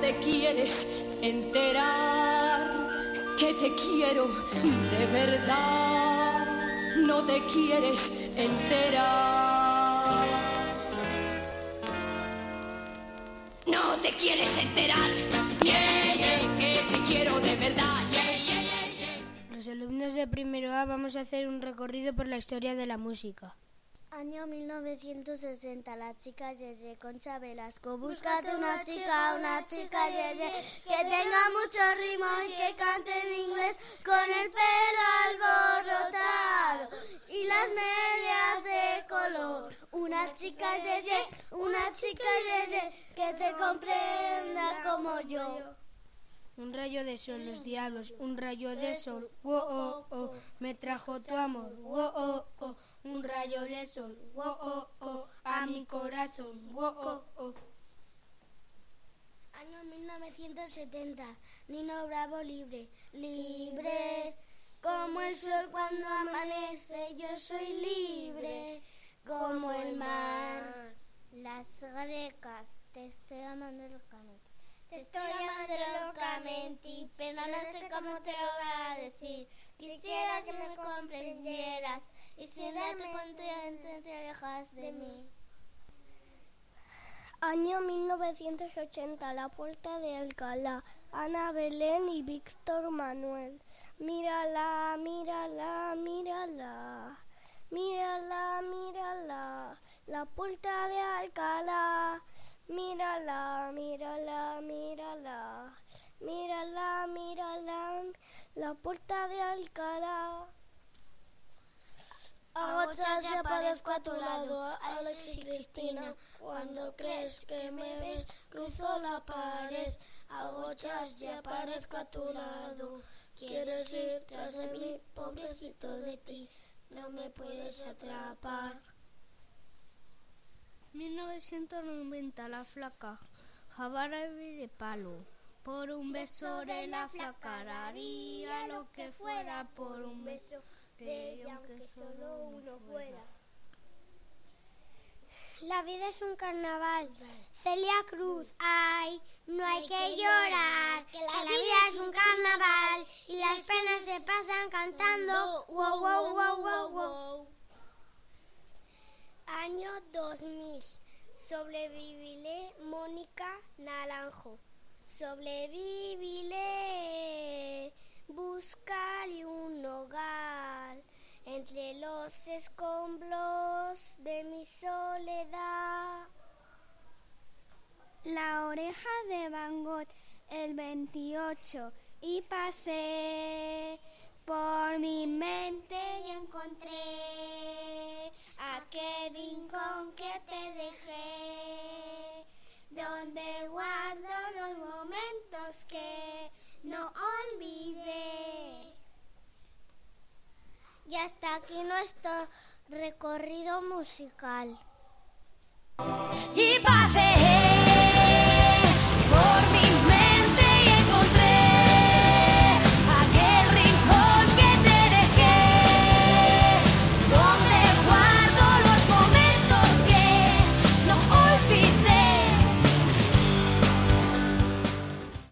te quieres enterar que te quiero de verdad. No te quieres enterar. No te quieres enterar. Yeah, yeah, que te quiero de verdad. Yeah. Los alumnos de primero A vamos a hacer un recorrido por la historia de la música. Año 1960, la chica Yeye, Concha Velasco. Búscate una chica, una chica Yeye, que tenga mucho ritmo y que cante en inglés con el pelo alborotado y las medias de color. Una chica Yeye, una chica Yeye, que te comprenda como yo. Un rayo de sol, los diablos, un rayo de sol, oh, oh, oh, me trajo tu amor, oh, oh, oh, un rayo de sol, oh, oh, oh, a mi corazón, oh, oh, oh. Año 1970, Nino Bravo libre, libre, como el sol cuando amanece, yo soy libre, como el mar. Las grecas, te estoy amando. Te estoy pero no sé cómo te lo voy a decir. Quisiera que me comprendieras y sin darte cuenta te alejas de mí. Año 1980, la puerta de Alcalá, Ana Belén y Víctor Manuel. Mírala, mírala, mírala, mírala, mírala, la puerta de Alcalá. Mírala, mírala, mírala, mírala, mírala, la puerta de Alcalá. Agachas y aparezco a tu lado, Alex y Cristina. Cuando crees que me ves, cruzo la pared. Agochas y aparezco a tu lado. Quieres ir tras de mí, pobrecito de ti. No me puedes atrapar. 1990, la flaca, jabarabe de palo. Por un beso de la flaca lo que fuera por un beso de ella, aunque solo uno fuera. La vida es un carnaval. Celia Cruz, ay, no hay que llorar, que la vida es un carnaval y las penas se pasan cantando. Wow, wow, wow, wow, wow. Año 2000. Sobreviviré Mónica Naranjo. Sobreviviré. Buscaré un hogar entre los escombros de mi soledad. La oreja de Van Gogh el 28 y pasé por mi mente y encontré aquel rincón que te aquí nuestro recorrido musical. Y pasé.